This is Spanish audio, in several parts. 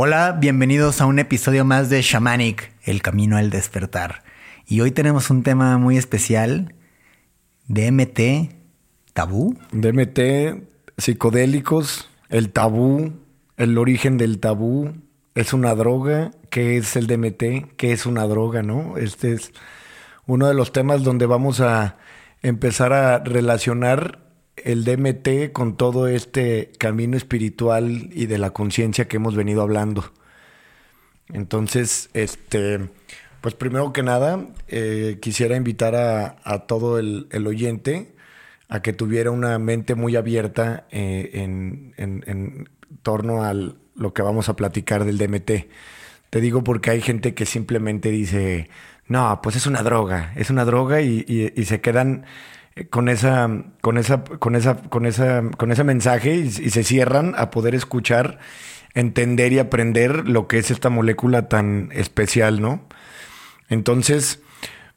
Hola, bienvenidos a un episodio más de Shamanic, el camino al despertar. Y hoy tenemos un tema muy especial, DMT, tabú. DMT, psicodélicos, el tabú, el origen del tabú, es una droga, ¿qué es el DMT? ¿Qué es una droga, no? Este es uno de los temas donde vamos a empezar a relacionar el DMT con todo este camino espiritual y de la conciencia que hemos venido hablando. Entonces, este, pues primero que nada, eh, quisiera invitar a, todo el, oyente a que tuviera una mente muy abierta eh, en, en, torno a lo que vamos a platicar del DMT. Te digo porque hay gente que simplemente dice, no, pues es una droga, es una droga y, y se quedan con esa, con esa, con esa, con esa, con ese mensaje y, se cierran a poder escuchar, entender y aprender lo que es esta molécula tan especial, ¿no? Entonces,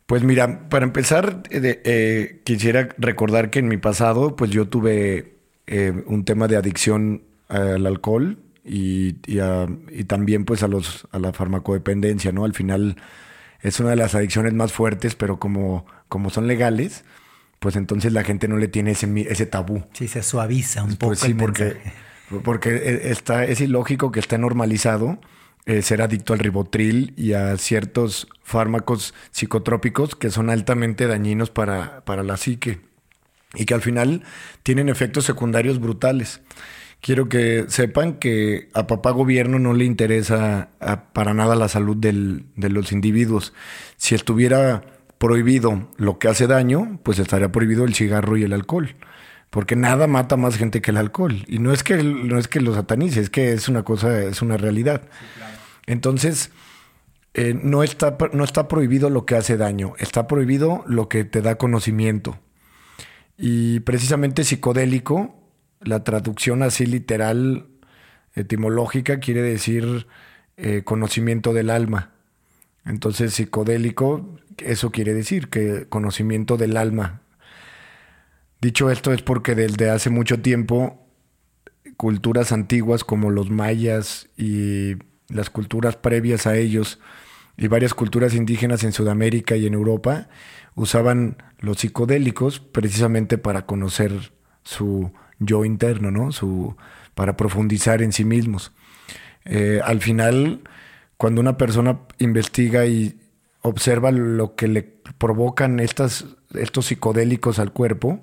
pues mira, para empezar, eh, eh, quisiera recordar que en mi pasado, pues yo tuve eh, un tema de adicción al alcohol y, y, también pues a los a la farmacodependencia, ¿no? Al final es una de las adicciones más fuertes, pero como, como son legales, pues entonces la gente no le tiene ese, ese tabú. Sí, se suaviza un pues poco. sí, porque, porque e, está, es ilógico que esté normalizado eh, ser adicto al ribotril y a ciertos fármacos psicotrópicos que son altamente dañinos para, para la psique y que al final tienen efectos secundarios brutales. Quiero que sepan que a papá gobierno no le interesa para nada la salud del, de los individuos. Si estuviera prohibido lo que hace daño, pues estaría prohibido el cigarro y el alcohol. Porque nada mata más gente que el alcohol. Y no es que, no es que lo satanice, es que es una cosa, es una realidad. Entonces, eh, no, está, no está prohibido lo que hace daño, está prohibido lo que te da conocimiento. Y precisamente psicodélico, la traducción así literal, etimológica, quiere decir eh, conocimiento del alma. Entonces, psicodélico, eso quiere decir que conocimiento del alma. Dicho esto es porque desde hace mucho tiempo culturas antiguas como los mayas y las culturas previas a ellos y varias culturas indígenas en Sudamérica y en Europa usaban los psicodélicos precisamente para conocer su yo interno, ¿no? Su, para profundizar en sí mismos. Eh, al final, cuando una persona investiga y observa lo que le provocan estas, estos psicodélicos al cuerpo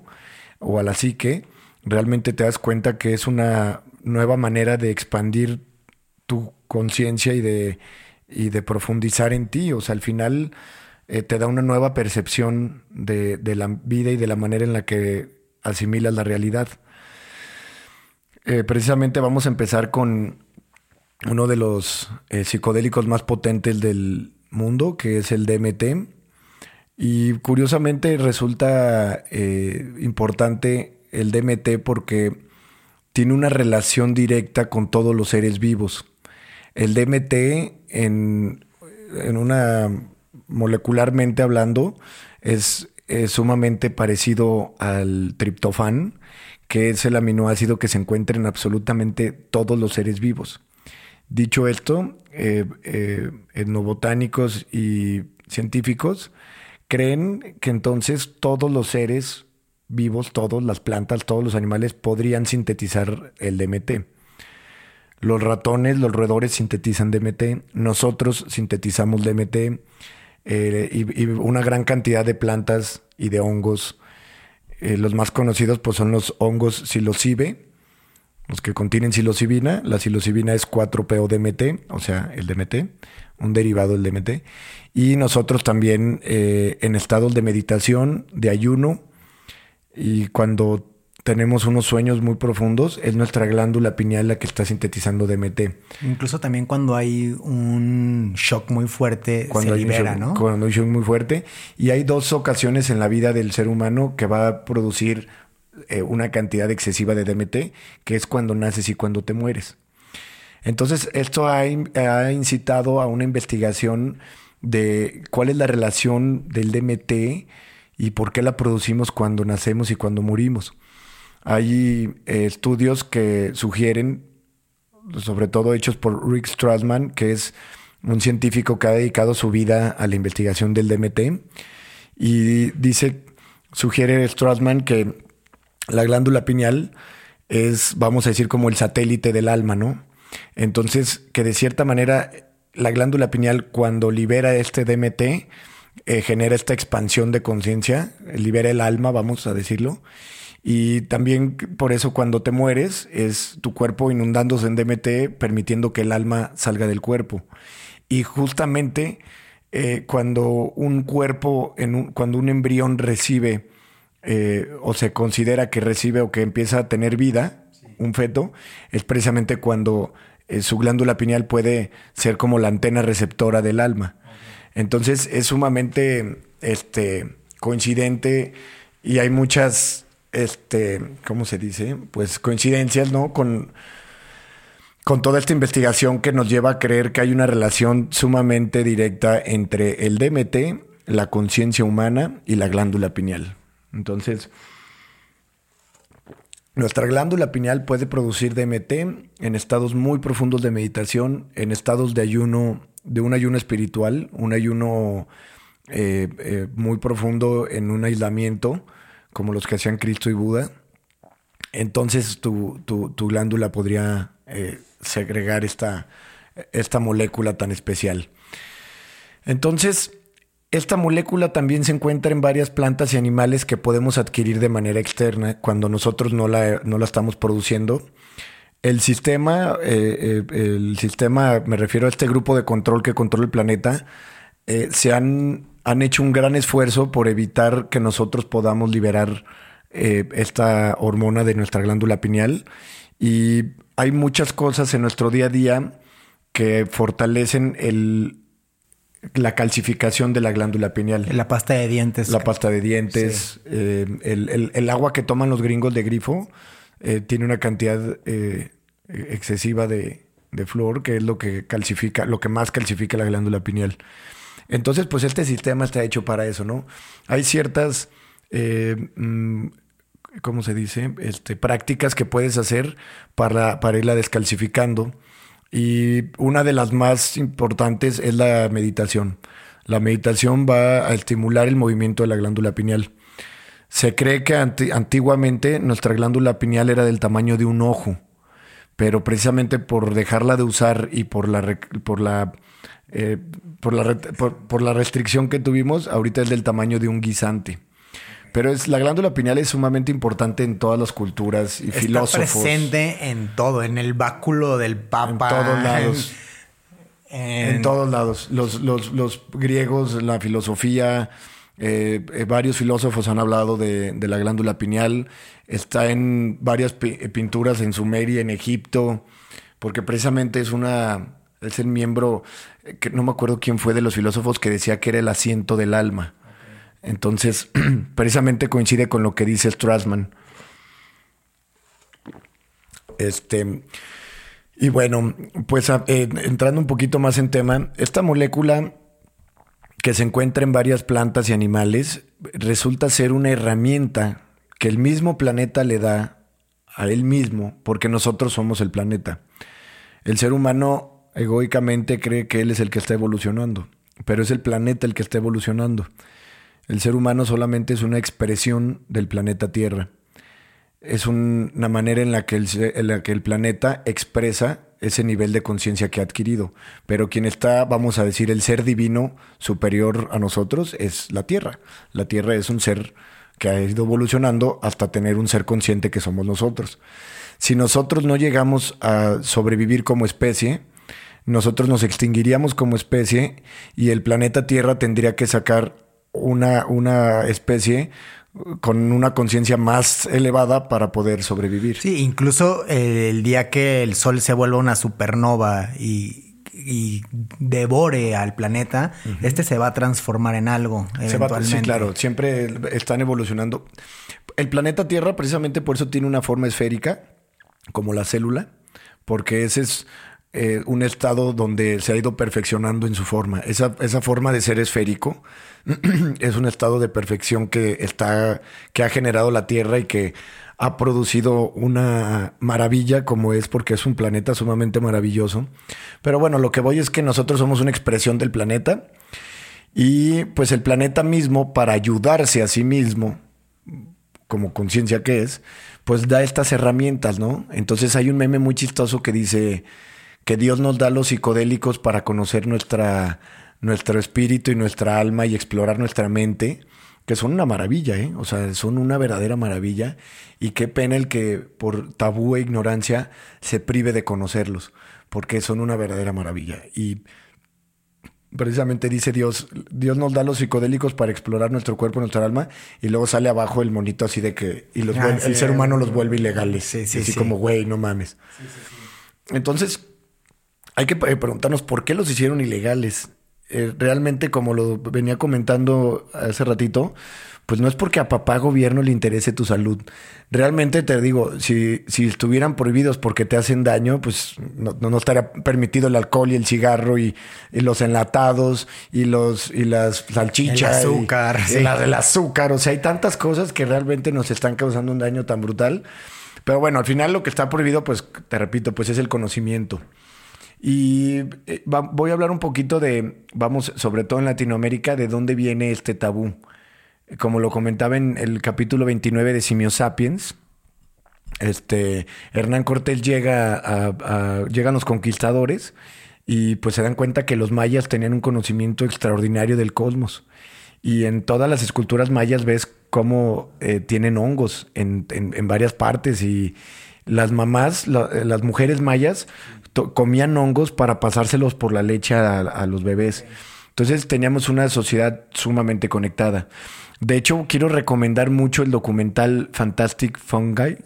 o a la psique, realmente te das cuenta que es una nueva manera de expandir tu conciencia y de, y de profundizar en ti. O sea, al final eh, te da una nueva percepción de, de, la vida y de la manera en la que asimilas la realidad. Eh, precisamente vamos a empezar con uno de los eh, psicodélicos más potentes del mundo, que es el DMT. Y curiosamente resulta eh, importante el DMT porque tiene una relación directa con todos los seres vivos. El DMT, en, en una molecularmente hablando, es, es, sumamente parecido al triptofán, que es el aminoácido que se encuentra en absolutamente todos los seres vivos. Dicho esto, eh, eh, etnobotánicos y científicos creen que entonces todos los seres vivos, todas las plantas, todos los animales podrían sintetizar el DMT. Los ratones, los roedores sintetizan DMT, nosotros sintetizamos DMT eh, y, una gran cantidad de plantas y de hongos. los más conocidos pues, son los hongos psilocibe, los que contienen psilocibina. La psilocibina es 4-PO-DMT, o sea, el DMT, un derivado del DMT. Y nosotros también eh, en estados de meditación, de ayuno, y cuando tenemos unos sueños muy profundos, es nuestra glándula pineal la que está sintetizando DMT. Incluso también cuando hay un shock muy fuerte, cuando se libera, ¿no? Cuando hay un shock muy fuerte. Y hay dos ocasiones en la vida del ser humano que va a producir eh, una cantidad excesiva de DMT, que es cuando naces y cuando te mueres. Entonces, esto ha, ha, incitado a una investigación de cuál es la relación del DMT y por qué la producimos cuando nacemos y cuando morimos. Hay eh, estudios que sugieren sobre todo hechos por Rick Strassman, que es un científico que ha dedicado su vida a la investigación del DMT. Y dice, sugiere Strassman que la glándula pineal es, vamos a decir, como el satélite del alma, ¿no? Entonces, que de cierta manera la glándula pineal cuando libera este DMT eh, genera esta expansión de conciencia, libera el alma, vamos a decirlo. Y también por eso cuando te mueres es tu cuerpo inundándose en DMT, permitiendo que el alma salga del cuerpo. Y justamente eh, cuando un cuerpo, en cuando un embrión recibe eh, o se considera que recibe o que empieza a tener vida, un feto, es precisamente cuando eh, su glándula pineal puede ser como la antena receptora del alma. Entonces es sumamente este, coincidente y hay muchas, este, ¿cómo se dice? Pues coincidencias, ¿no? Con, con toda esta investigación que nos lleva a creer que hay una relación sumamente directa entre el DMT, la conciencia humana y la glándula pineal. Entonces, nuestra glándula pineal puede producir DMT en estados muy profundos de meditación, en estados de ayuno, de un ayuno espiritual, un ayuno eh, eh, muy profundo en un aislamiento, como los que hacían Cristo y Buda. Entonces tu, glándula podría eh, segregar esta, esta molécula tan especial. Entonces, esta molécula también se encuentra en varias plantas y animales que podemos adquirir de manera externa cuando nosotros no la, no la estamos produciendo. El sistema, eh, eh, el sistema, me refiero a este grupo de control que controla el planeta, eh, se han, han hecho un gran esfuerzo por evitar que nosotros podamos liberar esta hormona de nuestra glándula pineal. Y hay muchas cosas en nuestro día a día que fortalecen el, la calcificación de la glándula pineal. La pasta de dientes. La pasta de dientes. Eh, el, agua que toman los gringos de grifo eh, tiene una cantidad eh, excesiva de, de, flúor, que es lo que calcifica, lo que más calcifica la glándula pineal. Entonces, pues este sistema está hecho para eso, ¿no? Hay ciertas, mm, ¿cómo se dice? Este, prácticas que puedes hacer para, para irla descalcificando y una de las más importantes es la meditación. La meditación va a estimular el movimiento de la glándula pineal. Se cree que antiguamente nuestra glándula pineal era del tamaño de un ojo, pero precisamente por dejarla de usar y por la, por la, eh, por, la por la restricción que tuvimos, ahorita es del tamaño de un guisante. Pero es, la glándula pineal es sumamente importante en todas las culturas y Está presente en todo, en el báculo del Papa. En todos lados. En, todos lados. Los, los, griegos, la filosofía, eh, eh, varios filósofos han hablado de, la glándula pineal. Está en varias pinturas en Sumeria, en Egipto, porque precisamente es una. Es el miembro, eh, que no me acuerdo quién fue de los filósofos que decía que era el asiento del alma. Entonces, precisamente coincide con lo que dice Strassman. Este, y bueno, pues eh, entrando un poquito más en tema, esta molécula que se encuentra en varias plantas y animales resulta ser una herramienta que el mismo planeta le da a él mismo, porque nosotros somos el planeta. El ser humano egoicamente cree que él es el que está evolucionando, pero es el planeta el que está evolucionando. El ser humano solamente es una expresión del planeta Tierra. Es una manera en la, que el, planeta expresa ese nivel de conciencia que ha adquirido. Pero quien está, vamos a decir, el ser divino superior a nosotros es la Tierra. La Tierra es un ser que ha ido evolucionando hasta tener un ser consciente que somos nosotros. Si nosotros no llegamos a sobrevivir como especie, nosotros nos extinguiríamos como especie y el planeta Tierra tendría que sacar una, una especie con una conciencia más elevada para poder sobrevivir. Sí, incluso eh, el día que el Sol se vuelva una supernova y, devore al planeta, este se va a transformar en algo. Eventualmente. sí, claro, siempre están evolucionando. El planeta Tierra precisamente por eso tiene una forma esférica, como la célula, porque ese es eh, un estado donde se ha ido perfeccionando en su forma. Esa, esa forma de ser esférico es un estado de perfección que está, que ha generado la Tierra y que ha producido una maravilla como es porque es un planeta sumamente maravilloso. Pero bueno, lo que voy es que nosotros somos una expresión del planeta y pues el planeta mismo para ayudarse a sí mismo como conciencia que es, pues da estas herramientas, ¿no? Entonces hay un meme muy chistoso que dice, que Dios nos da los psicodélicos para conocer nuestra, nuestro espíritu y nuestra alma y explorar nuestra mente, que son una maravilla, ¿eh? O sea, son una verdadera maravilla. Y qué pena el que por tabú e ignorancia se prive de conocerlos, porque son una verdadera maravilla. Y precisamente dice Dios, Dios nos da los psicodélicos para explorar nuestro cuerpo, nuestra alma, y luego sale abajo el monito así de que, y los Ah, vuelve- sí, el ser humano los vuelve ilegales. sí, sí, así sí. como, güey, no mames. Entonces, hay que eh, preguntarnos por qué los hicieron ilegales. Eh, realmente, como lo venía comentando hace ratito, pues no es porque a papá gobierno le interese tu salud. Realmente te digo, si, si estuvieran prohibidos porque te hacen daño, pues no, no, estaría permitido el alcohol y el cigarro y, y los enlatados y los y las salchichas. El azúcar, y sí. la- el azúcar. O sea, hay tantas cosas que realmente nos están causando un daño tan brutal. Pero bueno, al final lo que está prohibido, pues te repito, pues es el conocimiento. Y eh, voy a hablar un poquito de, vamos, sobre todo en Latinoamérica, de dónde viene este tabú. Como lo comentaba en el capítulo 29 de Simio Sapiens, este, Hernán Cortés llega a, llegan los conquistadores y pues se dan cuenta que los mayas tenían un conocimiento extraordinario del cosmos. Y en todas las esculturas mayas ves cómo eh, tienen hongos en, en- varias partes y las mamás, la- las mujeres mayas comían hongos para pasárselos por la leche a, a los bebés. Entonces teníamos una sociedad sumamente conectada. De hecho, quiero recomendar mucho el documental Fantastic Fungi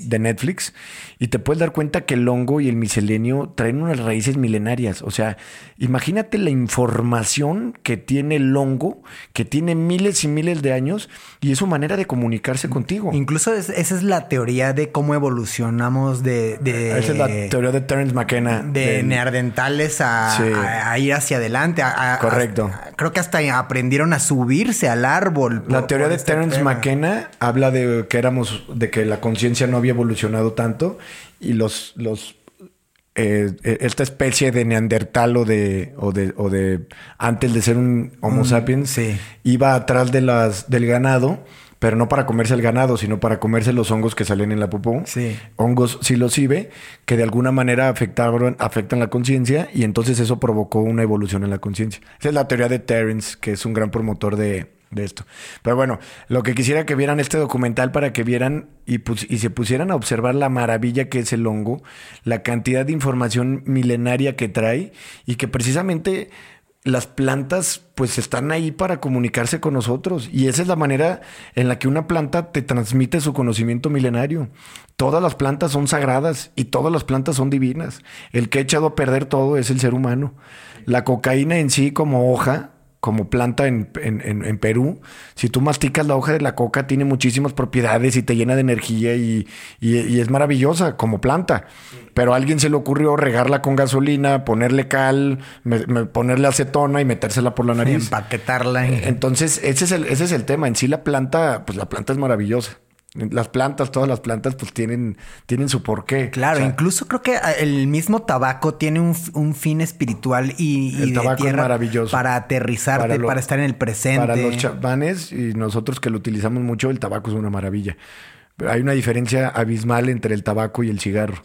de Netflix y te puedes dar cuenta que el hongo y el micelenio traen unas raíces milenarias. O sea, imagínate la información que tiene el hongo, que tiene miles y miles de años y es su manera de comunicarse contigo. Incluso es- esa es la teoría de cómo evolucionamos de... de Esa es la teoría de Terence McKenna. de del- neandertales a, Sí. a- a ir hacia adelante. a- Correcto. creo que hasta aprendieron a subirse al árbol. La teoría de este Terence tema. McKenna habla de que éramos, de que la conciencia no había evolucionado tanto y los, los eh, eh, esta especie de neandertal o de, o de, o de antes de ser un Homo sapiens sí. iba atrás de las, del ganado, pero no para comerse el ganado, sino para comerse los hongos que salen en la popó. Sí. Hongos psilocibe, que de alguna manera afectaron, afectan la conciencia y entonces eso provocó una evolución en la conciencia. Esa es la teoría de Terence, que es un gran promotor de, de esto. Pero bueno, lo que quisiera que vieran este documental para que vieran y, y se pusieran a observar la maravilla que es el hongo, la cantidad de información milenaria que trae y que precisamente las plantas pues están ahí para comunicarse con nosotros y esa es la manera en la que una planta te transmite su conocimiento milenario. Todas las plantas son sagradas y todas las plantas son divinas. El que ha echado a perder todo es el ser humano. La cocaína en sí como hoja como planta en, en- en- en Perú, si tú masticas la hoja de la coca, tiene muchísimas propiedades y te llena de energía y, y- y es maravillosa como planta. Pero a alguien se le ocurrió regarla con gasolina, ponerle cal, me- me- ponerle acetona y metérsela por la nariz. Empaquetarla. Entonces, ese es, el, ese es el tema. En sí, la planta, pues la planta es maravillosa. Las plantas, todas las plantas, pues tienen, tienen su porqué. Claro, O sea, incluso creo que ah, el mismo tabaco tiene un, fin espiritual y, y El de tabaco es tierra maravilloso. para aterrizarte, para, lo- estar en el presente. Para los chamanes y nosotros que lo utilizamos mucho, el tabaco es una maravilla. Pero hay una diferencia abismal entre el tabaco y el cigarro.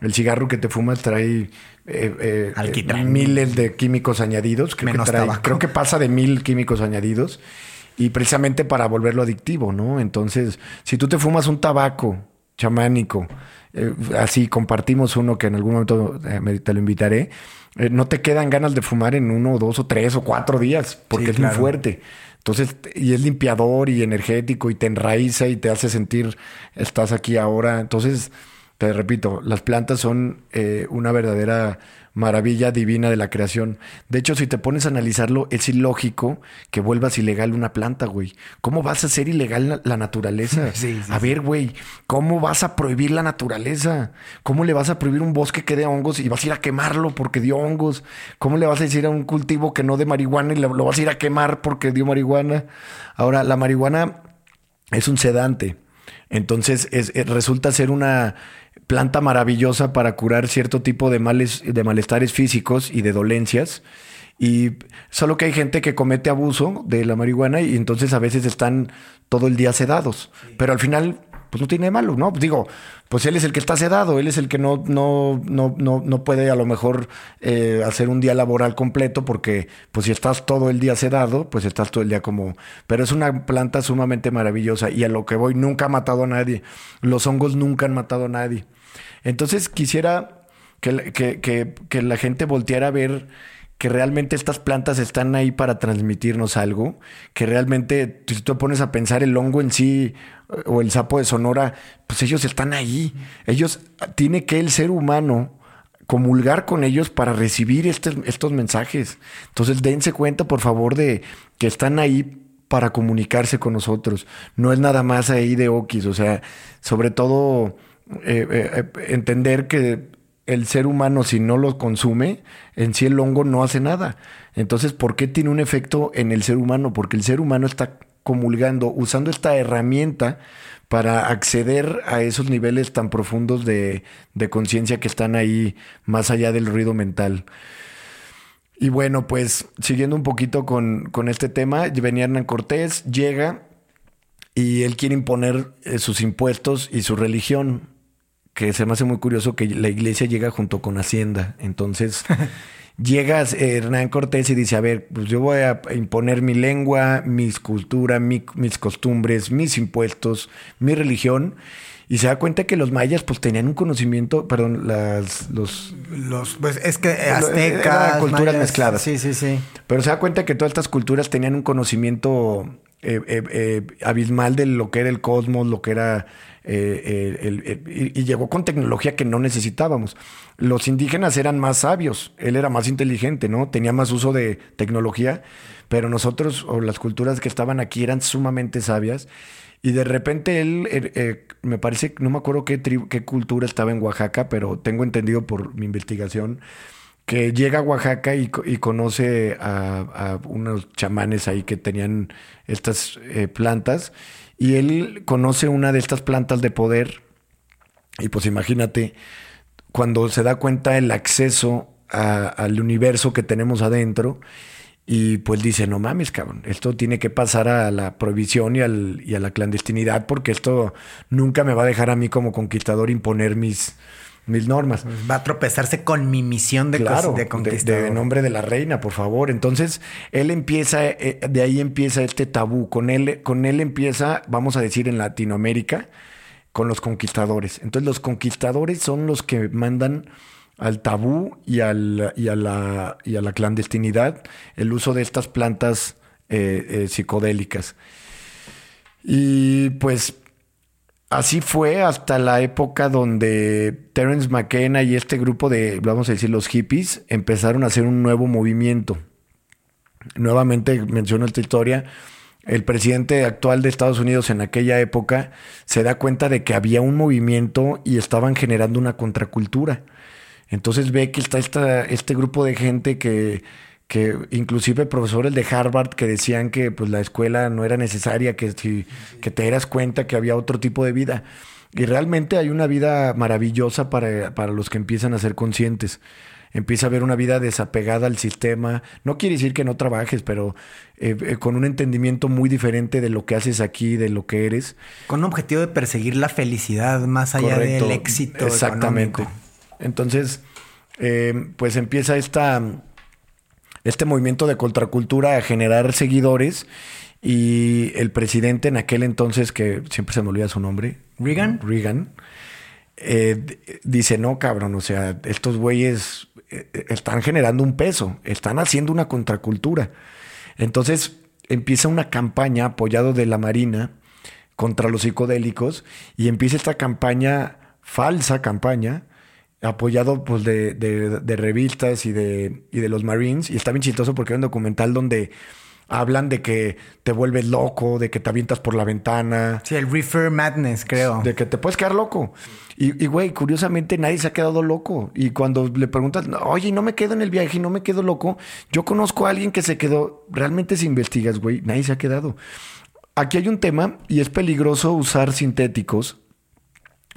El cigarro que te fumas trae eh, eh, miles de químicos añadidos. Creo Menos que, trae- tabaco. creo que pasa de mil químicos añadidos. Y precisamente para volverlo adictivo, ¿no? Entonces, si tú te fumas un tabaco chamánico, eh, así compartimos uno que en algún momento eh, me- te lo invitaré, eh, no te quedan ganas de fumar en uno, dos o tres o cuatro días, porque Sí, es claro. muy fuerte. Entonces, y es limpiador y energético y te enraiza y te hace sentir, estás aquí ahora. Entonces, Te repito, las plantas son eh, una verdadera maravilla divina de la creación. De hecho, si te pones a analizarlo, es ilógico que vuelvas ilegal una planta, güey. ¿Cómo vas a hacer ilegal la, naturaleza? a ver, güey, ¿cómo vas a prohibir la naturaleza? ¿Cómo le vas a prohibir un bosque que dé hongos y vas a ir a quemarlo porque dio hongos? ¿Cómo le vas a decir a un cultivo que no dé marihuana y lo, vas a ir a quemar porque dio marihuana? Ahora, la marihuana es un sedante. Entonces resulta ser una planta maravillosa para curar cierto tipo de males, de malestares físicos y de dolencias. Y solo que hay gente que comete abuso de la marihuana y entonces a veces están todo el día sedados. Pero al final, pues no tiene malo, ¿no? Digo, pues él es el que está sedado, él es el que no, no, no, no, no puede a lo mejor eh, hacer un día laboral completo porque pues si estás todo el día sedado, pues estás todo el día como... Pero es una planta sumamente maravillosa y a lo que voy nunca ha matado a nadie. Los hongos nunca han matado a nadie. Entonces quisiera que, que, que, la gente volteara a ver que realmente estas plantas están ahí para transmitirnos algo, que realmente, si tú pones a pensar el hongo en sí o el sapo de Sonora, pues ellos están ahí. Ellos, tiene que el ser humano comulgar con ellos para recibir estos mensajes. Entonces dense cuenta, por favor, de que están ahí para comunicarse con nosotros. No es nada más ahí de Okis, o sea, sobre todo eh, eh, entender que el ser humano si no lo consume, en sí el hongo no hace nada. Entonces, ¿por qué tiene un efecto en el ser humano? Porque el ser humano está comulgando, usando esta herramienta para acceder a esos niveles tan profundos de, de conciencia que están ahí más allá del ruido mental. Y bueno, pues siguiendo un poquito con, con este tema, venía Hernán Cortés, llega y él quiere imponer eh, sus impuestos y su religión que se me hace muy curioso que la iglesia llega junto con Hacienda. Entonces, llega Hernán Cortés y dice, a ver, pues yo voy a imponer mi lengua, mis cultura, mis costumbres, mis impuestos, mi religión. Y se da cuenta que los mayas pues tenían un conocimiento, perdón, las los los pues es que aztecas, culturas mezcladas. Sí, sí, sí. Pero se da cuenta que todas estas culturas tenían un conocimiento eh, eh, eh, abismal de lo que era el cosmos, lo que era y, llegó con tecnología que no necesitábamos. Los indígenas eran más sabios, él era más inteligente, ¿no? Tenía más uso de tecnología, pero nosotros o las culturas que estaban aquí eran sumamente sabias. Y de repente él, eh, me parece, no me acuerdo qué, qué cultura estaba en Oaxaca, pero tengo entendido por mi investigación que llega a Oaxaca y, conoce a, unos chamanes ahí que tenían estas plantas y él conoce una de estas plantas de poder. Y pues imagínate, cuando se da cuenta el acceso al universo que tenemos adentro, y pues dice, no mames, cabrón, esto tiene que pasar a la prohibición y, al, y a la clandestinidad, porque esto nunca me va a dejar a mí como conquistador imponer mis, mis normas. Va a tropezarse con mi misión de, claro, de nombre de la reina, por favor. Entonces, él empieza, eh, de ahí empieza este tabú. Con él, con él empieza, vamos a decir, en Latinoamérica, con los conquistadores. Entonces, los conquistadores son los que mandan al tabú y, al, y, a, la, y a la clandestinidad el uso de estas plantas eh, eh, psicodélicas. Y pues Así fue hasta la época donde Terence McKenna y este grupo de, vamos a decir, los hippies, empezaron a hacer un nuevo movimiento. Nuevamente menciono esta historia. El presidente actual de Estados Unidos en aquella época se da cuenta de que había un movimiento y estaban generando una contracultura. Entonces ve que está este grupo de gente que que inclusive profesores de Harvard que decían que pues la escuela no era necesaria, que, si, que te das cuenta que había otro tipo de vida. Y realmente hay una vida maravillosa para, para los que empiezan a ser conscientes. Empieza a haber una vida desapegada al sistema. No quiere decir que no trabajes, pero eh, eh, con un entendimiento muy diferente de lo que haces aquí, de lo que eres. Con un objetivo de perseguir la felicidad más allá del éxito. Exactamente. Entonces, eh, pues empieza esta este movimiento de contracultura a generar seguidores y el presidente en aquel entonces, que siempre se me olvida su nombre, Reagan, Reagan eh, dice, no, cabrón, o sea, estos güeyes eh, están generando un peso, están haciendo una contracultura. Entonces empieza una campaña apoyado de la Marina contra los psicodélicos y empieza esta campaña falsa campaña, apoyado pues de, de, de revistas y de, y de los Marines. Y está bien chistoso porque hay un documental donde hablan de que te vuelves loco, de que te avientas por la ventana. Sí, el Reefer Madness, creo. De que te puedes quedar loco. Y, güey, curiosamente nadie se ha quedado loco. Y cuando le preguntas, oye, no me quedo en el viaje y no me quedo loco, yo conozco a alguien que se quedó. Realmente si investigas, güey, nadie se ha quedado. Aquí hay un tema y es peligroso usar sintéticos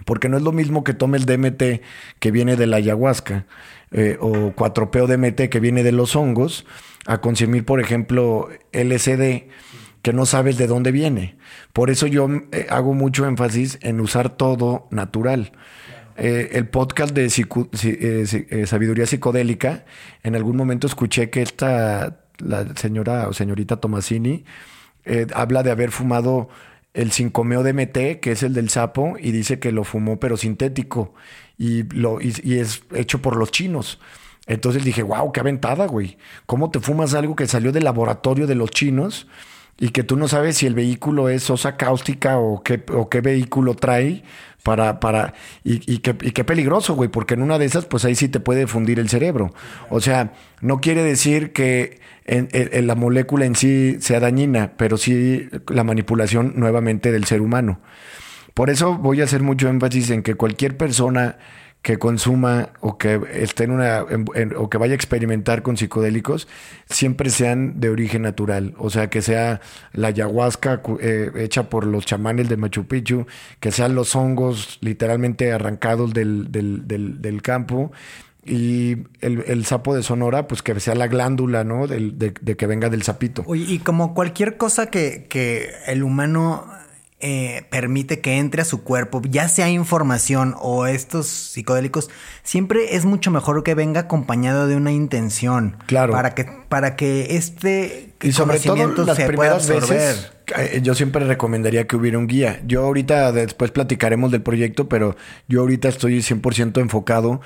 porque no es lo mismo que tome el DMT que viene de la ayahuasca eh, o 4PO DMT que viene de los hongos a consumir, por ejemplo, LSD que no sabes de dónde viene. Por eso yo eh, hago mucho énfasis en usar todo natural. Eh, el podcast de eh, Sabiduría Psicodélica, en algún momento escuché que esta, la señora o señorita Tomasini, habla de haber fumado el 5-meo DMT, que es el del sapo, y dice que lo fumó pero sintético y, lo, y es hecho por los chinos. Entonces dije, wow, qué aventada, güey. ¿Cómo te fumas algo que salió del laboratorio de los chinos y que tú no sabes si el vehículo es sosa cáustica o qué, o qué vehículo trae para, para, y, y, qué, y qué peligroso, güey, porque en una de esas, pues ahí sí te puede fundir el cerebro. O sea, no quiere decir que en, la molécula en sí sea dañina, pero sí la manipulación nuevamente del ser humano. Por eso voy a hacer mucho énfasis en que cualquier persona que consuma o que esté en una o que vaya a experimentar con psicodélicos siempre sean de origen natural, o sea que sea la ayahuasca eh, hecha por los chamanes de Machu Picchu, que sean los hongos literalmente arrancados del, del, del, campo y el, sapo de Sonora, pues que sea la glándula, ¿no? De, de, que venga del sapito. Oye, y como cualquier cosa que, que el humano eh, permite que entre a su cuerpo, ya sea información o estos psicodélicos, siempre es mucho mejor que venga acompañado de una intención. Claro. Para que, para que este y sobre todo las primeras veces, eh, yo siempre recomendaría que hubiera un guía. Yo ahorita, después platicaremos del proyecto, pero yo ahorita estoy 100% enfocado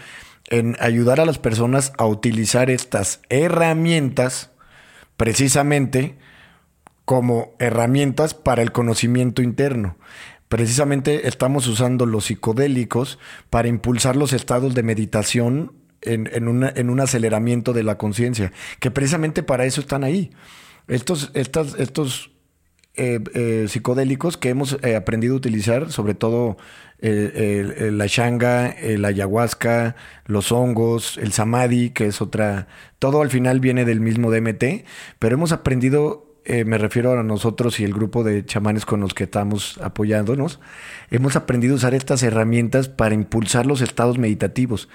en ayudar a las personas a utilizar estas herramientas precisamente como herramientas para el conocimiento interno. Precisamente estamos usando los psicodélicos para impulsar los estados de meditación en, en, un aceleramiento de la conciencia, que precisamente para eso están ahí. Estos, estos eh, eh, psicodélicos que hemos eh, aprendido a utilizar, sobre todo la shanga, la ayahuasca, los hongos, el samadhi, que es otra, todo al final viene del mismo DMT, pero hemos aprendido me refiero a nosotros y el grupo de chamanes con los que estamos apoyándonos, hemos aprendido a usar estas herramientas para impulsar los estados meditativos.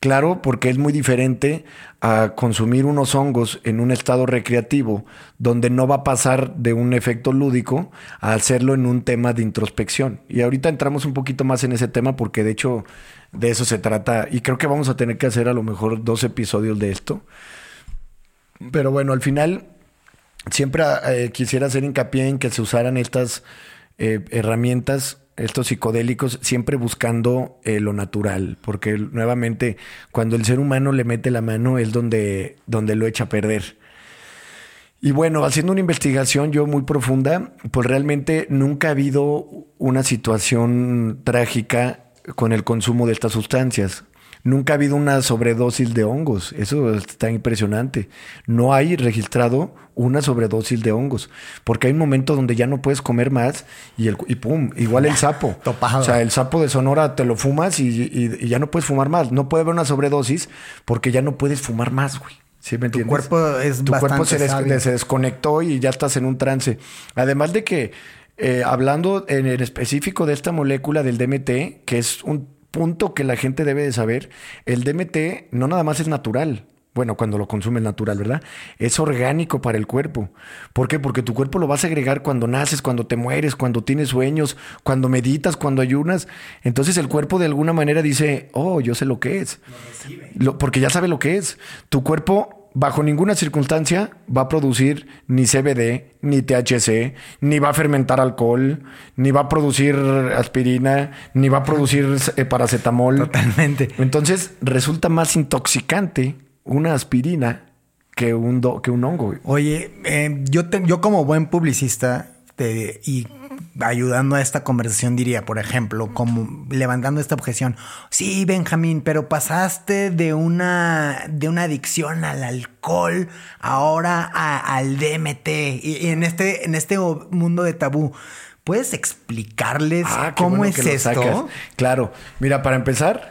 Claro, porque es muy diferente a consumir unos hongos en un estado recreativo, donde no va a pasar de un efecto lúdico a hacerlo en un tema de introspección. Y ahorita entramos un poquito más en ese tema porque de hecho de eso se trata y creo que vamos a tener que hacer a lo mejor dos episodios de esto. Pero bueno, al final siempre eh, quisiera hacer hincapié en que se usaran estas eh, herramientas, estos psicodélicos, siempre buscando eh, lo natural, porque nuevamente cuando el ser humano le mete la mano es donde, donde lo echa a perder. Y bueno, haciendo una investigación yo muy profunda, pues realmente nunca ha habido una situación trágica con el consumo de estas sustancias. Nunca ha habido una sobredosis de hongos. Eso está impresionante. No hay registrado una sobredosis de hongos. Porque hay un momento donde ya no puedes comer más y, el, y pum, igual el sapo. O sea, el sapo de Sonora te lo fumas y, ya no puedes fumar más. No puede haber una sobredosis porque ya no puedes fumar más, güey. ¿Sí me entiendes? Tu cuerpo es Tu cuerpo se, desconectó y ya estás en un trance. Además de que, eh, hablando en el específico de esta molécula del DMT, que es un punto que la gente debe de saber, el DMT no nada más es natural. Bueno, cuando lo consume natural, ¿verdad? Es orgánico para el cuerpo. ¿Por qué? Porque tu cuerpo lo va a agregar cuando naces, cuando te mueres, cuando tienes sueños, cuando meditas, cuando ayunas. Entonces el cuerpo de alguna manera dice, oh, yo sé lo que es. Lo porque ya sabe lo que es. Tu cuerpo bajo ninguna circunstancia va a producir ni CBD, ni THC, ni va a fermentar alcohol, ni va a producir aspirina, ni va a producir eh, paracetamol. Totalmente. Entonces resulta más intoxicante una aspirina que un, que un hongo. Oye, eh, yo, yo como buen publicista y ayudando a esta conversación diría, por ejemplo, como levantando esta objeción, sí, Benjamín, pero pasaste de una, de una adicción al alcohol ahora al DMT y, en, este, en este mundo de tabú. ¿Puedes explicarles ah, cómo es esto? Claro, mira, para empezar,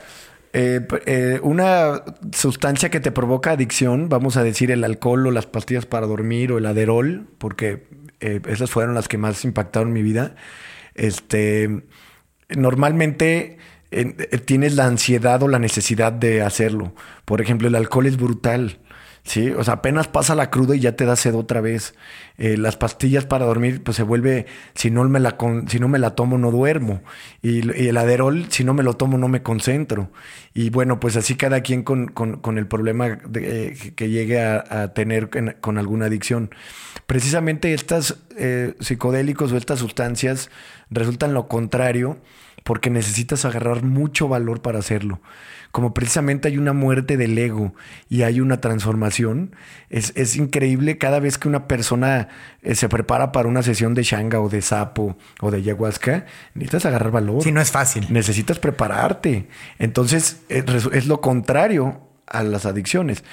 eh, eh, una sustancia que te provoca adicción, vamos a decir el alcohol o las pastillas para dormir o el aderol, porque eh, esas fueron las que más impactaron mi vida. Este, normalmente tienes la ansiedad o la necesidad de hacerlo. Por ejemplo, el alcohol es brutal. Sí, o sea, apenas pasa la cruda y ya te da sed otra vez. Eh, las pastillas para dormir, pues se vuelve, si no me la, si no me la tomo, no duermo. Y, el aderol, si no me lo tomo, no me concentro. Y bueno, pues así cada quien con, el problema eh, que llegue a, tener con alguna adicción. Precisamente estas eh, psicodélicos o estas sustancias resultan lo contrario porque necesitas agarrar mucho valor para hacerlo como precisamente hay una muerte del ego y hay una transformación, es, increíble cada vez que una persona eh, se prepara para una sesión de shanga o de sapo o de ayahuasca, necesitas agarrar valor. Sí, no es fácil. Necesitas prepararte. Entonces, es, lo contrario a las adicciones.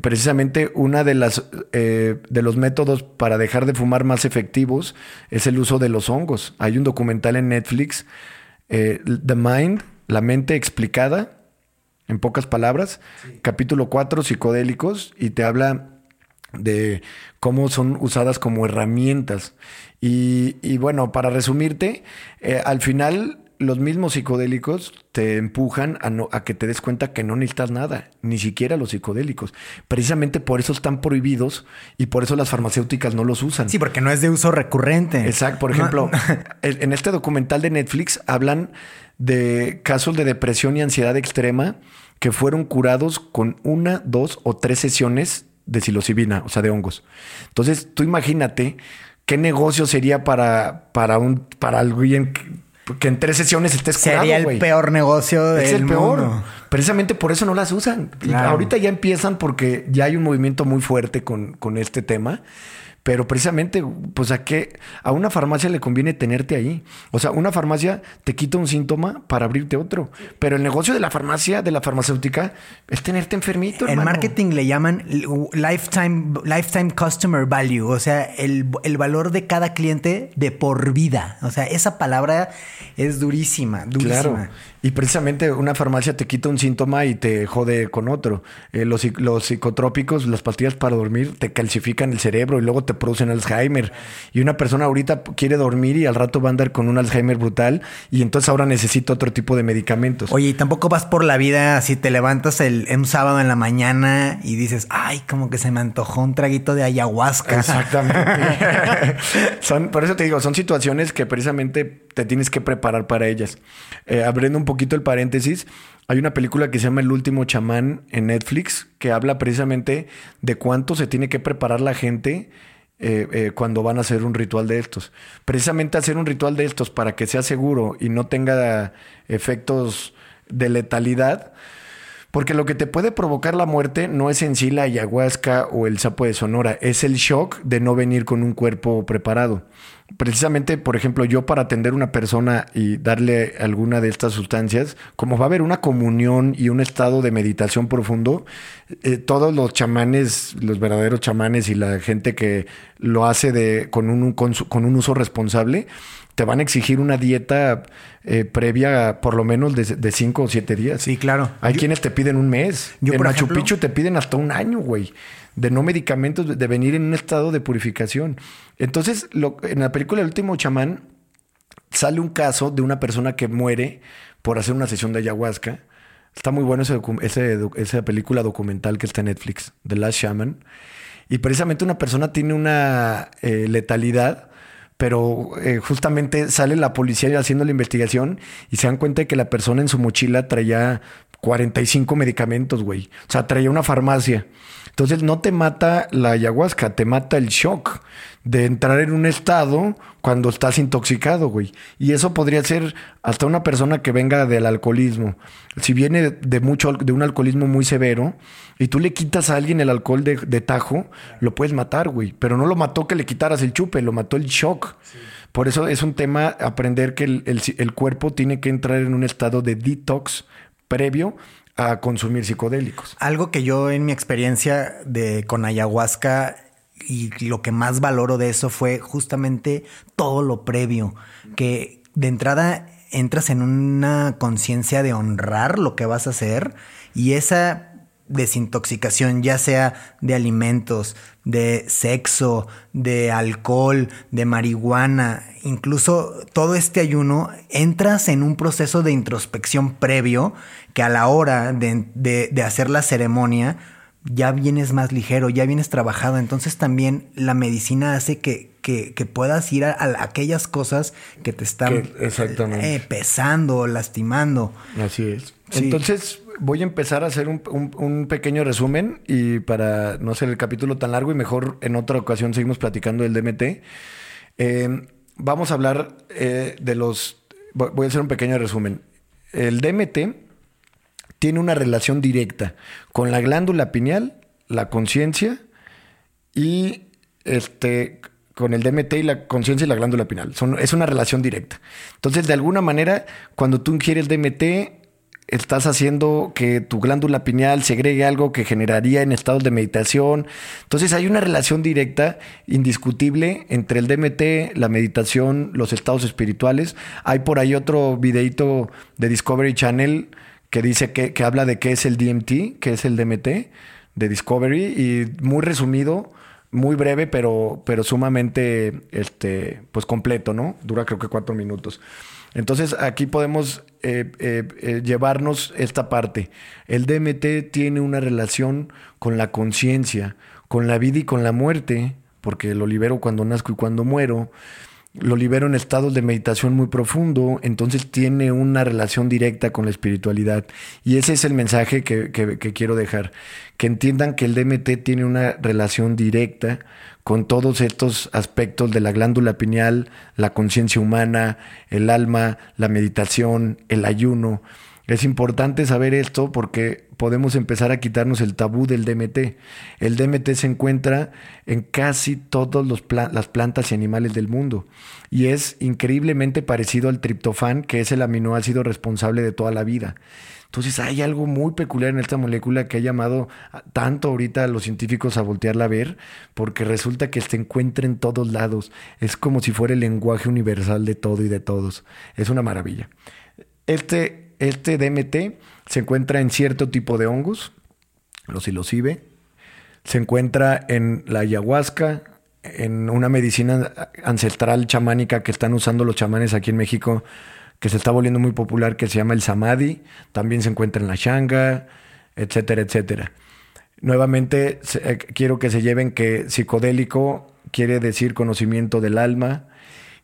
Precisamente una de las eh, de los métodos para dejar de fumar más efectivos es el uso de los hongos. Hay un documental en Netflix, eh, The Mind, la mente explicada, en pocas palabras, capítulo 4, psicodélicos, y te habla de cómo son usadas como herramientas. Y, bueno, para resumirte, eh, al final los mismos psicodélicos te empujan a, no, a que te des cuenta que no necesitas nada, ni siquiera los psicodélicos. Precisamente por eso están prohibidos y por eso las farmacéuticas no los usan. Sí, porque no es de uso recurrente. Exacto. Por ejemplo, en este documental de Netflix hablan de casos de depresión y ansiedad extrema que fueron curados con una, dos o tres sesiones de psilocibina, o sea, de hongos. Entonces, tú imagínate qué negocio sería para, para, un, para alguien que, en tres sesiones estés curado, Sería el peor negocio del es el peor. Precisamente por eso no las usan. Ahorita ya empiezan porque ya hay un movimiento muy fuerte con, con este tema. Pero precisamente, pues a qué, a una farmacia le conviene tenerte ahí. O sea, una farmacia te quita un síntoma para abrirte otro. Pero el negocio de la farmacia, de la farmacéutica, es tenerte enfermito. En marketing le llaman lifetime, lifetime customer value. O sea, el, el valor de cada cliente de por vida. O sea, esa palabra es durísima, durísima. Claro. Y precisamente una farmacia te quita un síntoma y te jode con otro. Eh, los, los, psicotrópicos, las pastillas para dormir, te calcifican el cerebro y luego te producen Alzheimer. Y una persona ahorita quiere dormir y al rato va a andar con un Alzheimer brutal y entonces ahora necesita otro tipo de medicamentos. Oye, y tampoco vas por la vida así, te levantas el, un sábado en la mañana y dices, ay, como que se me antojó un traguito de ayahuasca. Exactamente. son, por eso te digo, son situaciones que precisamente te tienes que preparar para ellas. Eh, abriendo un poquito el paréntesis, hay una película que se llama El último chamán en Netflix que habla precisamente de cuánto se tiene que preparar la gente eh, eh, cuando van a hacer un ritual de estos. Precisamente hacer un ritual de estos para que sea seguro y no tenga efectos de letalidad. Porque lo que te puede provocar la muerte no es en sí la ayahuasca o el sapo de Sonora, es el shock de no venir con un cuerpo preparado. Precisamente, por ejemplo, yo para atender a una persona y darle alguna de estas sustancias, como va a haber una comunión y un estado de meditación profundo, eh, todos los chamanes, los verdaderos chamanes y la gente que lo hace de, con, un, con, un uso responsable, te van a exigir una dieta eh, previa por lo menos de, cinco o siete días. Sí, claro. Hay quienes te piden un mes. Yo, en Machu Picchu te piden hasta un año, güey de no medicamentos, de venir en un estado de purificación. Entonces, lo, en la película El último chamán sale un caso de una persona que muere por hacer una sesión de ayahuasca. Está muy bueno ese, esa película documental que está en Netflix, The Last Shaman. Y precisamente una persona tiene una eh, letalidad, pero eh, justamente sale la policía haciendo la investigación y se dan cuenta de que la persona en su mochila traía 45 medicamentos, güey. O sea, traía una farmacia. Entonces no te mata la ayahuasca, te mata el shock de entrar en un estado cuando estás intoxicado, güey. Y eso podría ser hasta una persona que venga del alcoholismo. Si viene de mucho de un alcoholismo muy severo y tú le quitas a alguien el alcohol de, tajo, lo puedes matar, güey. Pero no lo mató que le quitaras el chupe, lo mató el shock. Por eso es un tema aprender que el, cuerpo tiene que entrar en un estado de detox previo a consumir psicodélicos. Algo que yo en mi experiencia de con ayahuasca y lo que más valoro de eso fue justamente todo lo previo, que de entrada entras en una conciencia de honrar lo que vas a hacer y esa desintoxicación, ya sea de alimentos, de sexo, de alcohol, de marihuana, incluso todo este ayuno, entras en un proceso de introspección previo que a la hora de, de hacer la ceremonia, ya vienes más ligero, ya vienes trabajado. Entonces también la medicina hace que, que, puedas ir a, aquellas cosas que te están eh, pesando, lastimando. Así es. Entonces voy a empezar a hacer un, pequeño resumen y para no hacer el capítulo tan largo y mejor en otra ocasión seguimos platicando del DMT. Eh, vamos a hablar eh, de los... Voy a hacer un pequeño resumen. El DMT tiene una relación directa con la glándula pineal, la conciencia y este con el DMT y la conciencia y la glándula pineal. Es una relación directa. Entonces, de alguna manera, cuando tú ingieres DMT, estás haciendo que tu glándula pineal segregue algo que generaría en estados de meditación. Entonces hay una relación directa, indiscutible, entre el DMT, la meditación, los estados espirituales. Hay por ahí otro videito de Discovery Channel que dice que, que habla de qué es el DMT, qué es el DMT de Discovery y muy resumido, muy breve, pero, pero sumamente este, pues completo, ¿no? Dura creo que cuatro minutos. Entonces aquí podemos eh, eh, eh, llevarnos esta parte. El DMT tiene una relación con la conciencia, con la vida y con la muerte, porque lo libero cuando nazco y cuando muero lo libero en estados de meditación muy profundo, entonces tiene una relación directa con la espiritualidad. Y ese es el mensaje que, quiero dejar, que entiendan que el DMT tiene una relación directa con todos estos aspectos de la glándula pineal, la conciencia humana, el alma, la meditación, el ayuno. Es importante saber esto porque podemos empezar a quitarnos el tabú del DMT. El DMT se encuentra en casi todas las plantas y animales del mundo y es increíblemente parecido al triptofán, que es el aminoácido responsable de toda la vida. Entonces hay algo muy peculiar en esta molécula que ha llamado tanto ahorita a los científicos a voltearla a ver, porque resulta que se encuentra en todos lados. Es como si fuera el lenguaje universal de todo y de todos. Es una maravilla. Este este DMT se encuentra en cierto tipo de hongos, los psilocibe, se encuentra en la ayahuasca, en una medicina ancestral chamánica que están usando los chamanes aquí en México, que se está volviendo muy popular, que se llama el samadhi, también se encuentra en la shanga, etcétera, etcétera. Nuevamente eh, quiero que se lleven que psicodélico quiere decir conocimiento del alma,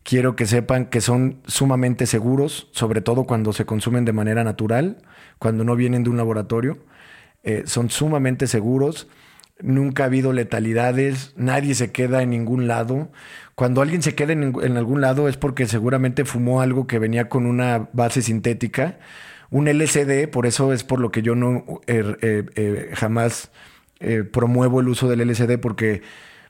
Quiero que sepan que son sumamente seguros, sobre todo cuando se consumen de manera natural, cuando no vienen de un laboratorio. Eh, son sumamente seguros. Nunca ha habido letalidades, nadie se queda en ningún lado. Cuando alguien se queda en, algún lado es porque seguramente fumó algo que venía con una base sintética. Un LSD, por eso es por lo que yo no eh, eh, jamás promuevo el uso del LSD, porque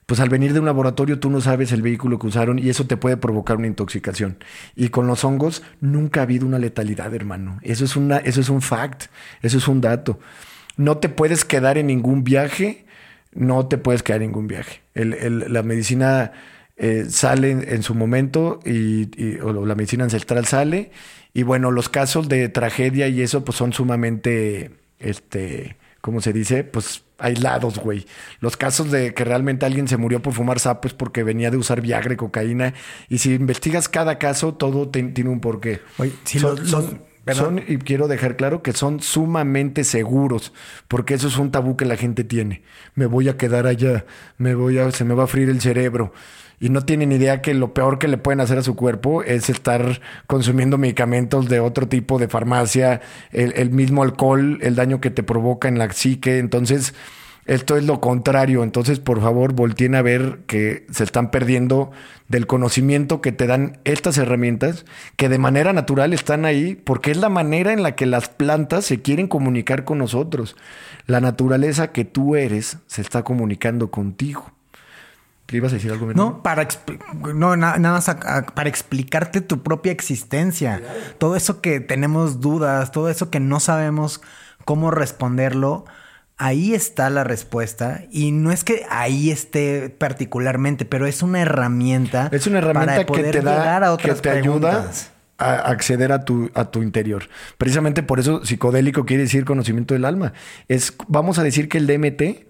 pues al venir de un laboratorio tú no sabes el vehículo que usaron y eso te puede provocar una intoxicación. Y con los hongos nunca ha habido una letalidad, hermano. Eso es, una, eso es un fact, eso es un dato. No te puedes quedar en ningún viaje, no te puedes quedar en ningún viaje. la medicina eh, sale en, su momento y, o la medicina ancestral sale y bueno, los casos de tragedia y eso pues son sumamente, este, ¿cómo se dice? Pues aislados, güey. Los casos de que realmente alguien se murió por fumar sapo es porque venía de usar Viagra y cocaína. Y si investigas cada caso, todo tiene un porqué. Oye, si son, y quiero dejar claro que son sumamente seguros, porque eso es un tabú que la gente tiene. Me voy a quedar allá, me voy a, se me va a frir el cerebro y no tienen idea que lo peor que le pueden hacer a su cuerpo es estar consumiendo medicamentos de otro tipo de farmacia, el, mismo alcohol, el daño que te provoca en la psique. Entonces, Esto es lo contrario. Entonces, por favor, volteen a ver que se están perdiendo del conocimiento que te dan estas herramientas, que de manera natural están ahí, porque es la manera en la que las plantas se quieren comunicar con nosotros. La naturaleza que tú eres se está comunicando contigo. ¿Qué ibas a decir algo? No, para, no, nada más para explicarte tu propia existencia. Todo eso que tenemos dudas, todo eso que no sabemos cómo responderlo ahí está la respuesta y no es que ahí esté particularmente, pero es una herramienta. Es una herramienta que te da, a otras que te ayuda a acceder a tu, a tu interior. Precisamente por eso psicodélico quiere decir conocimiento del alma. Es, vamos a decir que el DMT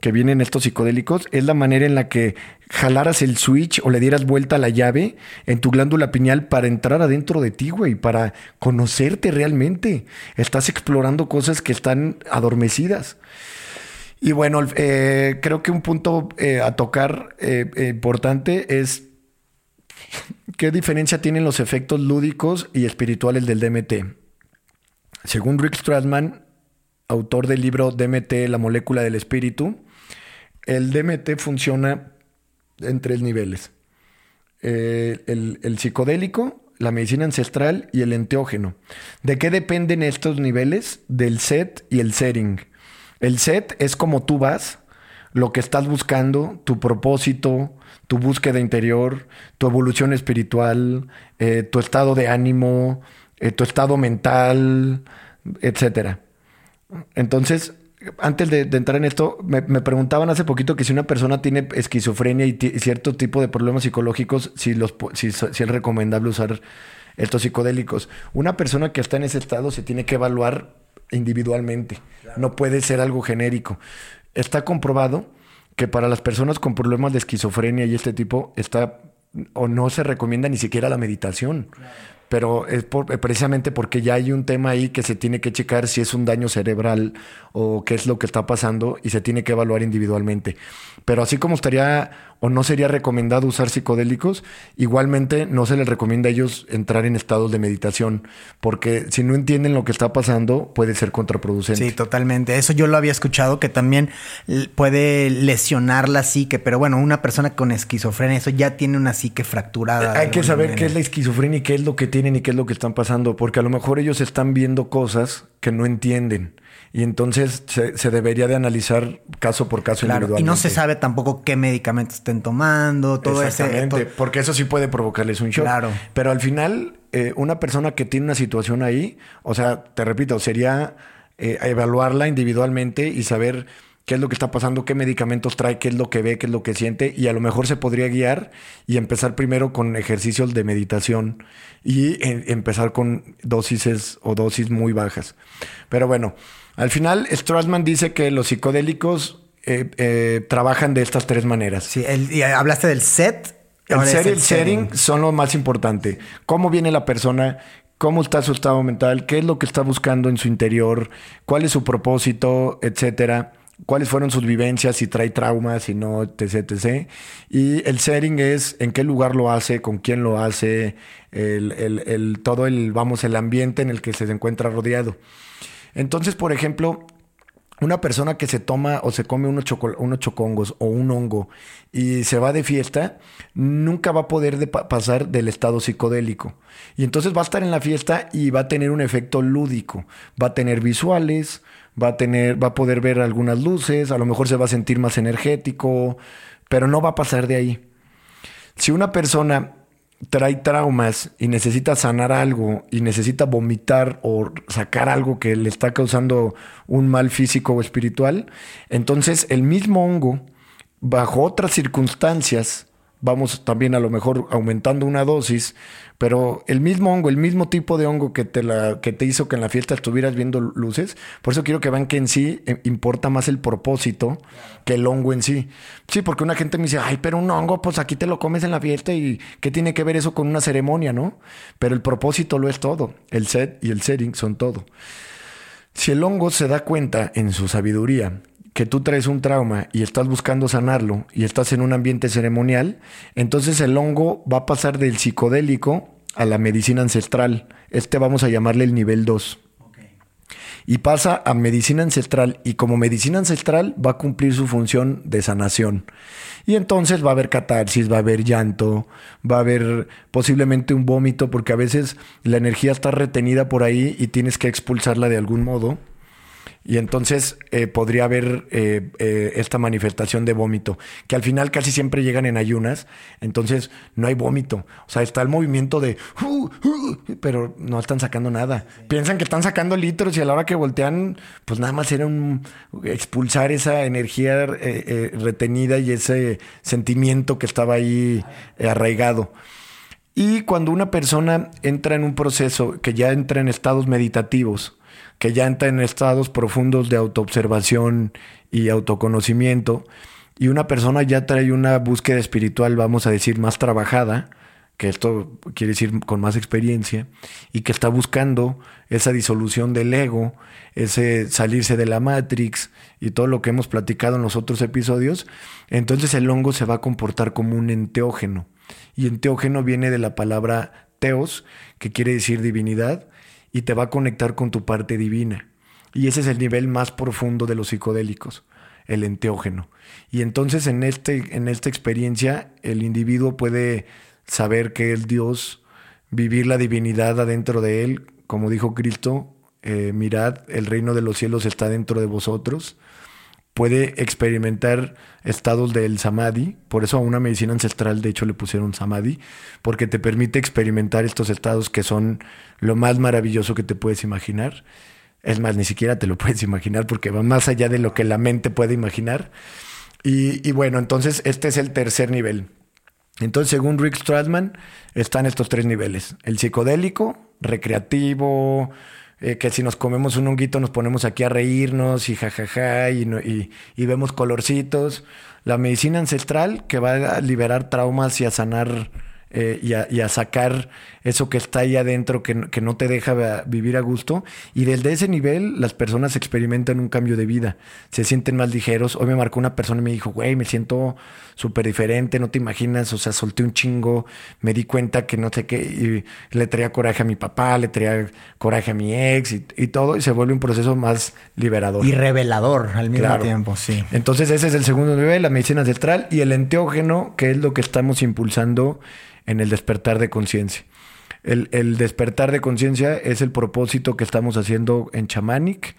que vienen estos psicodélicos es la manera en la que jalaras el switch o le dieras vuelta a la llave en tu glándula pineal para entrar adentro de ti, güey, para conocerte realmente. Estás explorando cosas que están adormecidas. Y bueno, eh, creo que un punto eh, a tocar eh, importante es qué diferencia tienen los efectos lúdicos y espirituales del DMT. Según Rick Strassman, autor del libro DMT, la molécula del espíritu, el DMT funciona en tres niveles. Eh, el, psicodélico, la medicina ancestral y el enteógeno. ¿De qué dependen estos niveles? Del set y el setting. El set es como tú vas, lo que estás buscando, tu propósito, tu búsqueda interior, tu evolución espiritual, eh, tu estado de ánimo, eh, tu estado mental, etc. Entonces, antes de, entrar en esto, me, preguntaban hace poquito que si una persona tiene esquizofrenia y, cierto tipo de problemas psicológicos, si, los, si, es recomendable usar estos psicodélicos. Una persona que está en ese estado se tiene que evaluar individualmente. No puede ser algo genérico. Está comprobado que para las personas con problemas de esquizofrenia y este tipo está o no se recomienda ni siquiera la meditación pero es eh, precisamente porque ya hay un tema ahí que se tiene que checar si es un daño cerebral o qué es lo que está pasando y se tiene que evaluar individualmente. Pero así como estaría o no sería recomendado usar psicodélicos, igualmente no se les recomienda a ellos entrar en estados de meditación, porque si no entienden lo que está pasando, puede ser contraproducente. Sí, totalmente. Eso yo lo había escuchado, que también puede lesionar la psique, pero bueno, una persona con esquizofrenia, eso ya tiene una psique fracturada. Hay que saber qué es la esquizofrenia y qué es lo que tienen y qué es lo que están pasando, porque a lo mejor ellos están viendo cosas que no entienden y entonces se, debería de analizar caso por caso claro, Y no se sabe tampoco qué medicamentos estén tomando, todo Exactamente, porque eso sí puede provocarles un shock. Claro. Pero al final, eh, una persona que tiene una situación ahí, o sea, te repito, sería eh, evaluarla individualmente y saber qué es lo que está pasando, qué medicamentos trae, qué es lo que ve, qué es lo que siente, y a lo mejor se podría guiar y empezar primero con ejercicios de meditación y eh, empezar con dosis o dosis muy bajas. Pero bueno, al final, Strassman dice que los psicodélicos eh, eh, trabajan de estas tres maneras. Sí, y hablaste del set. El set y el setting son lo más importante. Cómo viene la persona, cómo está su estado mental, qué es lo que está buscando en su interior, cuál es su propósito, etcétera. Cuáles fueron sus vivencias, si trae traumas, si no, etc, etc. Y el setting es en qué lugar lo hace, con quién lo hace, el, todo el, vamos, el ambiente en el que se encuentra rodeado. Entonces, por ejemplo, una persona que se toma o se come unos, chocongos o un hongo y se va de fiesta, nunca va a poder pasar del estado psicodélico. Y entonces va a estar en la fiesta y va a tener un efecto lúdico. Va a tener visuales, va a tener, va a poder ver algunas luces, a lo mejor se va a sentir más energético, pero no va a pasar de ahí. Si una persona trae traumas y necesita sanar algo y necesita vomitar o sacar algo que le está causando un mal físico o espiritual, entonces el mismo hongo, bajo otras circunstancias, vamos también a lo mejor aumentando una dosis, pero el mismo hongo, el mismo tipo de hongo que te, la, que te hizo que en la fiesta estuvieras viendo luces, por eso quiero que vean que en sí eh, importa más el propósito que el hongo en sí. Sí, porque una gente me dice, ay, pero un hongo, pues aquí te lo comes en la fiesta y ¿qué tiene que ver eso con una ceremonia, no? Pero el propósito lo es todo, el set y el setting son todo. Si el hongo se da cuenta en su sabiduría que tú traes un trauma y estás buscando sanarlo y estás en un ambiente ceremonial, entonces el hongo va a pasar del psicodélico a la medicina ancestral. Este vamos a llamarle el nivel 2. y pasa a medicina ancestral y como medicina ancestral va a cumplir su función de sanación. Y entonces va a haber catarsis, va a haber llanto, va a haber posiblemente un vómito porque a veces la energía está retenida por ahí y tienes que expulsarla de algún modo. Y entonces eh, podría haber eh, eh, esta manifestación de vómito, que al final casi siempre llegan en ayunas, entonces no hay vómito. O sea, está el movimiento de, uh, uh", pero no están sacando nada. Piensan que están sacando litros y a la hora que voltean, pues nada más era un, expulsar esa energía retenida y ese sentimiento que estaba ahí arraigado. Y cuando una persona entra en un proceso que ya entra en estados meditativos, que ya entra en estados profundos de autoobservación y autoconocimiento, y una persona ya trae una búsqueda espiritual, vamos a decir, más trabajada, que esto quiere decir con más experiencia, y que está buscando esa disolución del ego, ese salirse de la Matrix y todo lo que hemos platicado en los otros episodios, entonces el hongo se va a comportar como un enteógeno. Y enteógeno viene de la palabra teos, que quiere decir divinidad, y te va a conectar con tu parte divina. Y ese es el nivel más profundo de los psicodélicos, el enteógeno. Y entonces en, este, en esta experiencia el individuo puede saber que es Dios, vivir la divinidad adentro de él, como dijo Cristo, eh, mirad, el reino de los cielos está dentro de vosotros puede experimentar estados del samadhi, por eso a una medicina ancestral de hecho le pusieron samadhi, porque te permite experimentar estos estados que son lo más maravilloso que te puedes imaginar. Es más, ni siquiera te lo puedes imaginar porque va más allá de lo que la mente puede imaginar. Y, bueno, entonces este es el tercer nivel. Entonces, según Rick Stradman, están estos tres niveles. El psicodélico, recreativo, eh, que si nos comemos un honguito nos ponemos aquí a reírnos y jajaja y, y, y, vemos colorcitos. La medicina ancestral que va a liberar traumas y a sanar eh, y, a, sacar eso que está ahí adentro que, que, no te deja vivir a gusto. Y desde ese nivel las personas experimentan un cambio de vida, se sienten más ligeros. Hoy me marcó una persona y me dijo, güey, me siento súper diferente, no te imaginas, o sea, solté un chingo, me di cuenta que no sé qué, y le traía coraje a mi papá, le traía coraje a mi ex y, y todo, y se vuelve un proceso más liberador. Y revelador al mismo tiempo, sí. Entonces ese es el segundo nivel, la medicina ancestral, y el enteógeno, que es lo que estamos impulsando en el despertar de conciencia. El, despertar de conciencia es el propósito que estamos haciendo en Chamanic.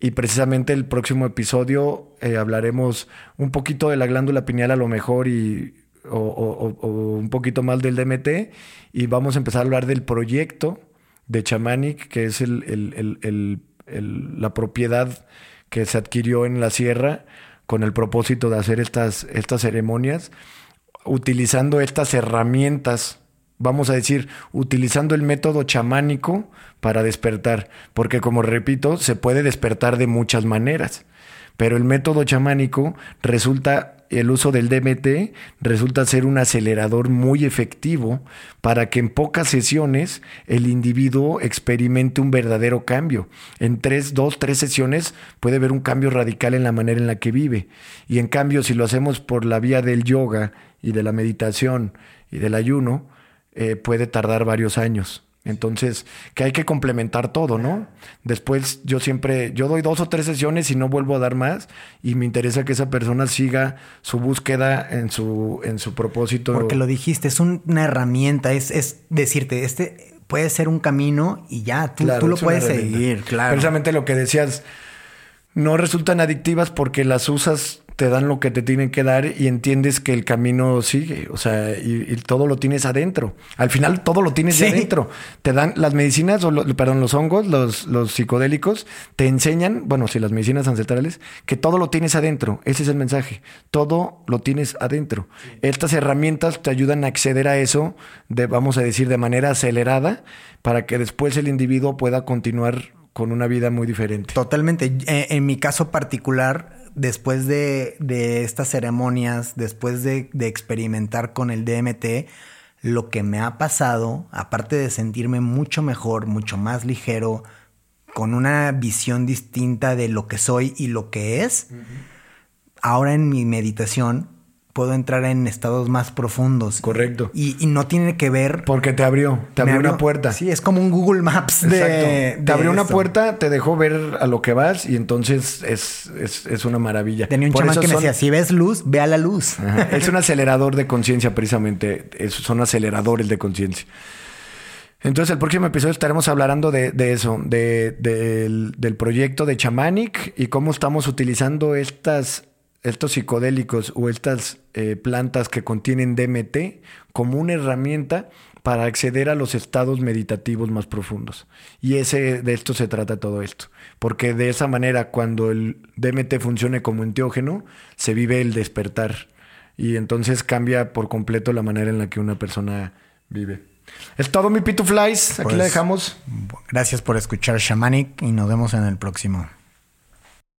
Y precisamente el próximo episodio eh, hablaremos un poquito de la glándula pineal a lo mejor y, o, un poquito más del DMT. Y vamos a empezar a hablar del proyecto de Chamanic, que es la propiedad que se adquirió en la sierra con el propósito de hacer estas, estas ceremonias utilizando estas herramientas, vamos a decir, utilizando el método chamánico para despertar, porque como repito, se puede despertar de muchas maneras, pero el método chamánico resulta el uso del DMT resulta ser un acelerador muy efectivo para que en pocas sesiones el individuo experimente un verdadero cambio. En tres, dos, tres sesiones puede haber un cambio radical en la manera en la que vive. Y en cambio, si lo hacemos por la vía del yoga y de la meditación y del ayuno, eh, puede tardar varios años. Entonces, que hay que complementar todo, ¿no? Después yo siempre, yo doy dos o tres sesiones y no vuelvo a dar más y me interesa que esa persona siga su búsqueda en su, en su propósito. Porque lo dijiste, es una herramienta, es, es decirte, este puede ser un camino y ya, tú, tú lo puedes seguir, claro. Precisamente lo que decías, no resultan adictivas porque las usas te dan lo que te tienen que dar y entiendes que el camino sigue, o sea, y, todo lo tienes adentro. Al final todo lo tienes adentro. Te dan las medicinas, o perdón, los hongos, los, los psicodélicos, te enseñan, bueno, si las medicinas ancestrales, que todo lo tienes adentro. Ese es el mensaje. Todo lo tienes adentro. Estas herramientas te ayudan a acceder a eso, de, vamos a decir, de manera acelerada, para que después el individuo pueda continuar con una vida muy diferente. Totalmente. Eh, en mi caso particular, después de, estas ceremonias, después de, experimentar con el DMT, lo que me ha pasado, aparte de sentirme mucho mejor, mucho más ligero, con una visión distinta de lo que soy y lo que es, ahora en mi meditación puedo entrar en estados más profundos. Correcto. Y, y no tiene que ver. Porque te abrió, te abrió, una puerta. Sí, es como un Google Maps de. Exacto. Te abrió una puerta, te dejó ver a lo que vas y entonces es, es, es una maravilla. Tenía un Por chamán que me decía: si ves luz, ve a la luz. Ajá. Es un acelerador de conciencia, precisamente. Es- son aceleradores de conciencia. Entonces, el próximo episodio estaremos hablando de, de eso, de- del, del proyecto de Chamanic y cómo estamos utilizando estas, estos psicodélicos o estas eh, plantas que contienen DMT como una herramienta para acceder a los estados meditativos más profundos. Y ese, de esto se trata todo esto. Porque de esa manera, cuando el DMT funcione como enteógeno, se vive el despertar. Y entonces cambia por completo la manera en la que una persona vive. Es todo, mi Pituflies. Aquí Pues- la dejamos. Gracias por escuchar Shamanic y nos vemos en el próximo.